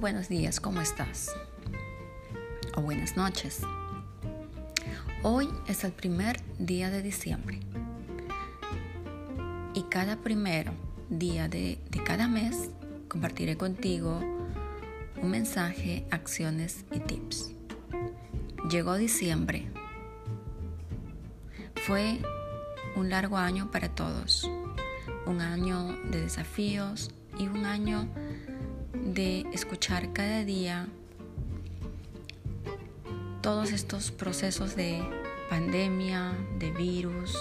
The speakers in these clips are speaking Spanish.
buenos días, ¿cómo estás? O buenas noches. Hoy es el primer día de diciembre y cada primero día de, de cada mes compartiré contigo un mensaje, acciones y tips. Llegó diciembre. Fue un largo año para todos, un año de desafíos y un año de escuchar cada día todos estos procesos de pandemia, de virus,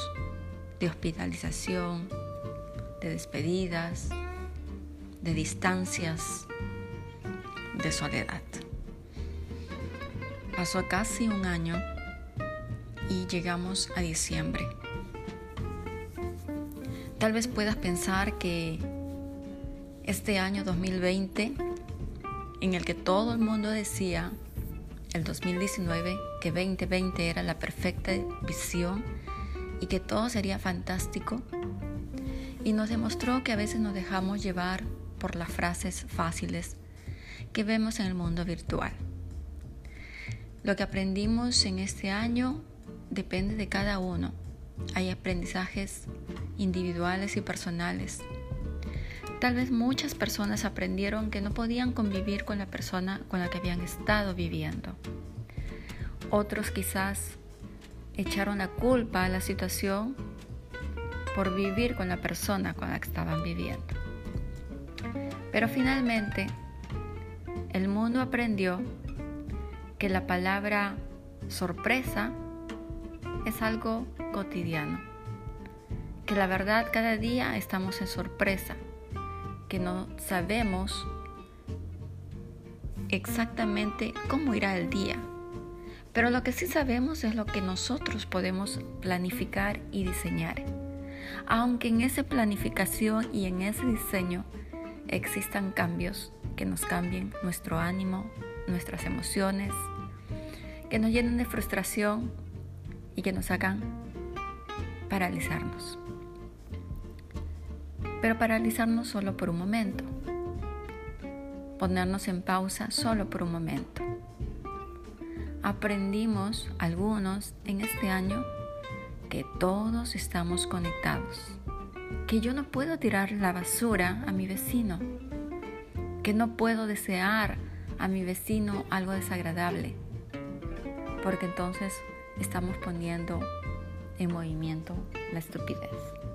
de hospitalización, de despedidas, de distancias, de soledad. Pasó casi un año y llegamos a diciembre. Tal vez puedas pensar que este año 2020, en el que todo el mundo decía, el 2019, que 2020 era la perfecta visión y que todo sería fantástico, y nos demostró que a veces nos dejamos llevar por las frases fáciles que vemos en el mundo virtual. Lo que aprendimos en este año depende de cada uno. Hay aprendizajes individuales y personales Tal vez muchas personas aprendieron que no podían convivir con la persona con la que habían estado viviendo. Otros quizás echaron la culpa a la situación por vivir con la persona con la que estaban viviendo. Pero finalmente, el mundo aprendió que la palabra sorpresa es algo cotidiano, que la verdad cada día estamos en sorpresa que no sabemos exactamente cómo irá el día. Pero lo que sí sabemos es lo que nosotros podemos planificar y diseñar. Aunque en esa planificación y en ese diseño existan cambios que nos cambien nuestro ánimo, nuestras emociones, que nos llenen de frustración y que nos hagan paralizarnos pero paralizarnos solo por un momento, ponernos en pausa solo por un momento. Aprendimos algunos en este año que todos estamos conectados, que yo no puedo tirar la basura a mi vecino, que no puedo desear a mi vecino algo desagradable, porque entonces estamos poniendo en movimiento la estupidez.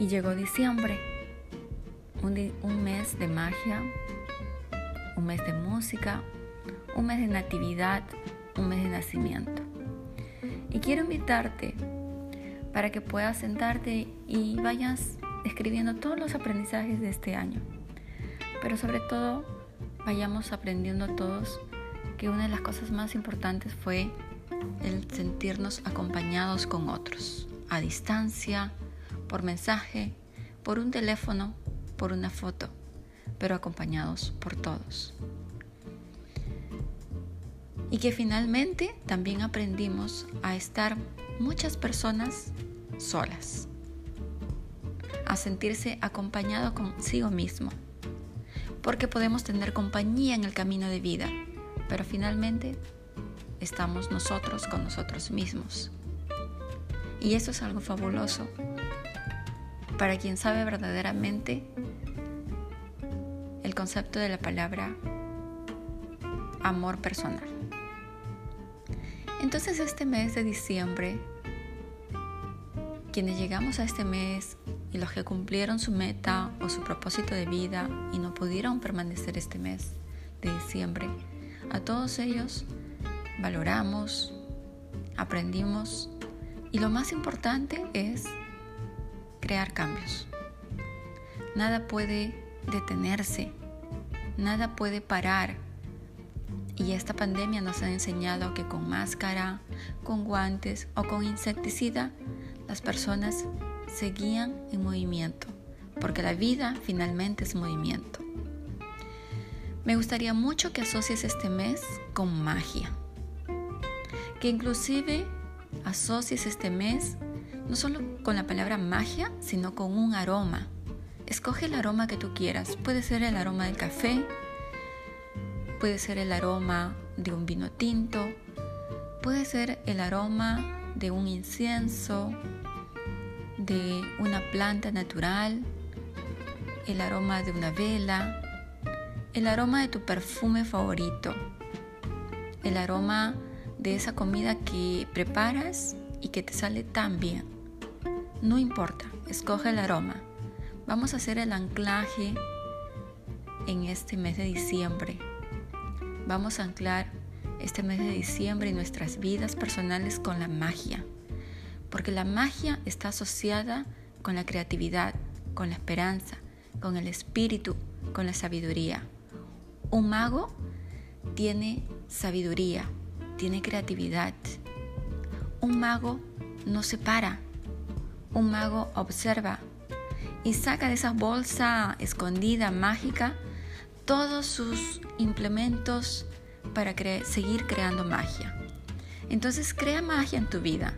Y llegó diciembre, un, mes de magia, un mes de música, un mes de natividad, un mes de nacimiento. Y quiero invitarte para que puedas sentarte y vayas escribiendo todos los aprendizajes de este año. Pero sobre todo, vayamos aprendiendo todos que una de las cosas más importantes fue el sentirnos acompañados con otros, a distancia, por mensaje, por un teléfono, por una foto, pero acompañados por todos. Y que finalmente también aprendimos a estar muchas personas solas, a sentirse acompañado consigo mismo, porque podemos tener compañía en el camino de vida, pero finalmente estamos nosotros con nosotros mismos. Y eso es algo fabuloso para quien sabe verdaderamente el concepto de la palabra amor personal. Entonces este mes de diciembre, quienes llegamos a este mes y los que cumplieron su meta o su propósito de vida y no pudieron permanecer este mes de diciembre, a todos ellos valoramos, aprendimos y lo más importante es crear cambios. Nada puede detenerse, nada puede parar. Y esta pandemia nos ha enseñado que con máscara, con guantes o con insecticida, las personas seguían en movimiento, porque la vida finalmente es movimiento. Me gustaría mucho que asocies este mes con magia, que inclusive asocies este mes no solo con la palabra magia, sino con un aroma Escoge el aroma que tú quieras. Puede ser el aroma del café, puede ser el aroma de un vino tinto, puede ser el aroma de un incienso, de una planta natural, el aroma de una vela, el aroma de tu perfume favorito, el aroma de esa comida que preparas y que te sale tan bien. No importa, escoge el aroma. Vamos a hacer el anclaje en este mes de diciembre. Vamos a anclar este mes de diciembre y nuestras vidas personales con la magia. Porque la magia está asociada con la creatividad, con la esperanza, con el espíritu, con la sabiduría. Un mago tiene sabiduría, tiene creatividad. Un mago no se para. Un mago observa y saca de esa bolsa escondida mágica todos sus implementos para seguir creando magia. Entonces crea magia en tu vida.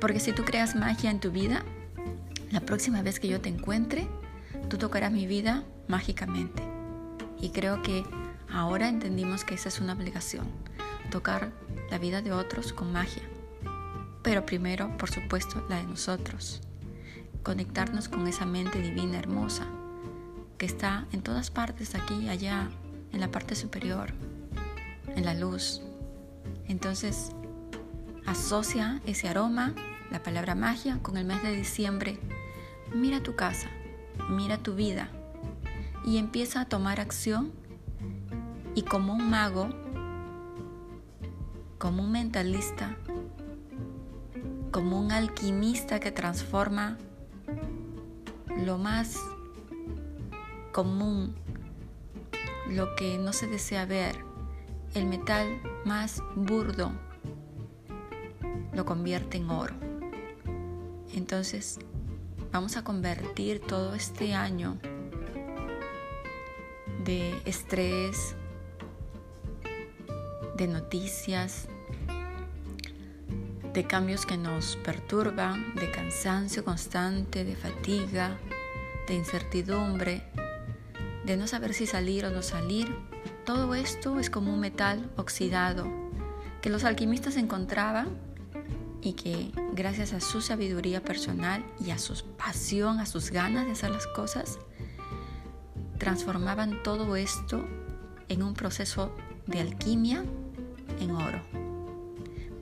Porque si tú creas magia en tu vida, la próxima vez que yo te encuentre, tú tocarás mi vida mágicamente. Y creo que ahora entendimos que esa es una obligación, tocar la vida de otros con magia. Pero primero, por supuesto, la de nosotros. Conectarnos con esa mente divina hermosa que está en todas partes, aquí allá, en la parte superior, en la luz. Entonces, asocia ese aroma, la palabra magia, con el mes de diciembre. Mira tu casa, mira tu vida y empieza a tomar acción y como un mago, como un mentalista, como un alquimista que transforma lo más común, lo que no se desea ver, el metal más burdo, lo convierte en oro. Entonces, vamos a convertir todo este año de estrés, de noticias, de cambios que nos perturban, de cansancio constante, de fatiga, de incertidumbre, de no saber si salir o no salir. Todo esto es como un metal oxidado que los alquimistas encontraban y que gracias a su sabiduría personal y a su pasión, a sus ganas de hacer las cosas, transformaban todo esto en un proceso de alquimia en oro.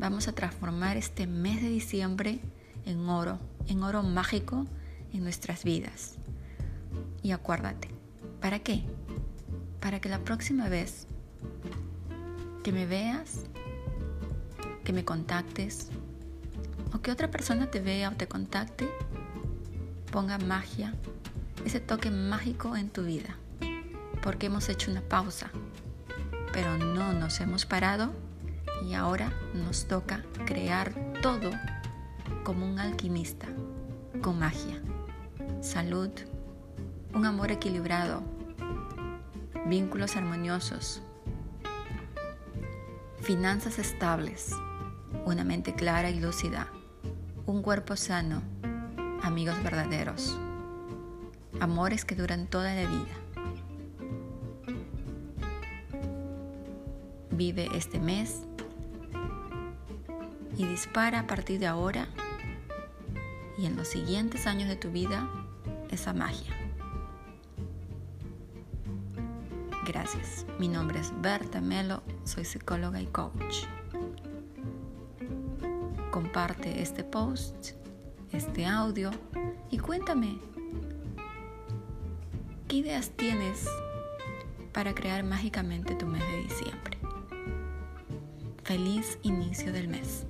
Vamos a transformar este mes de diciembre en oro, en oro mágico en nuestras vidas. Y acuérdate, ¿para qué? Para que la próxima vez que me veas, que me contactes, o que otra persona te vea o te contacte, ponga magia, ese toque mágico en tu vida. Porque hemos hecho una pausa, pero no nos hemos parado y ahora nos toca crear todo como un alquimista, con magia, salud, un amor equilibrado, vínculos armoniosos, finanzas estables, una mente clara y lúcida un cuerpo sano, amigos verdaderos, amores que duran toda la vida. Vive este mes y dispara a partir de ahora y en los siguientes años de tu vida esa magia. Gracias. Mi nombre es Berta Melo, soy psicóloga y coach comparte este post, este audio y cuéntame qué ideas tienes para crear mágicamente tu mes de diciembre. Feliz inicio del mes.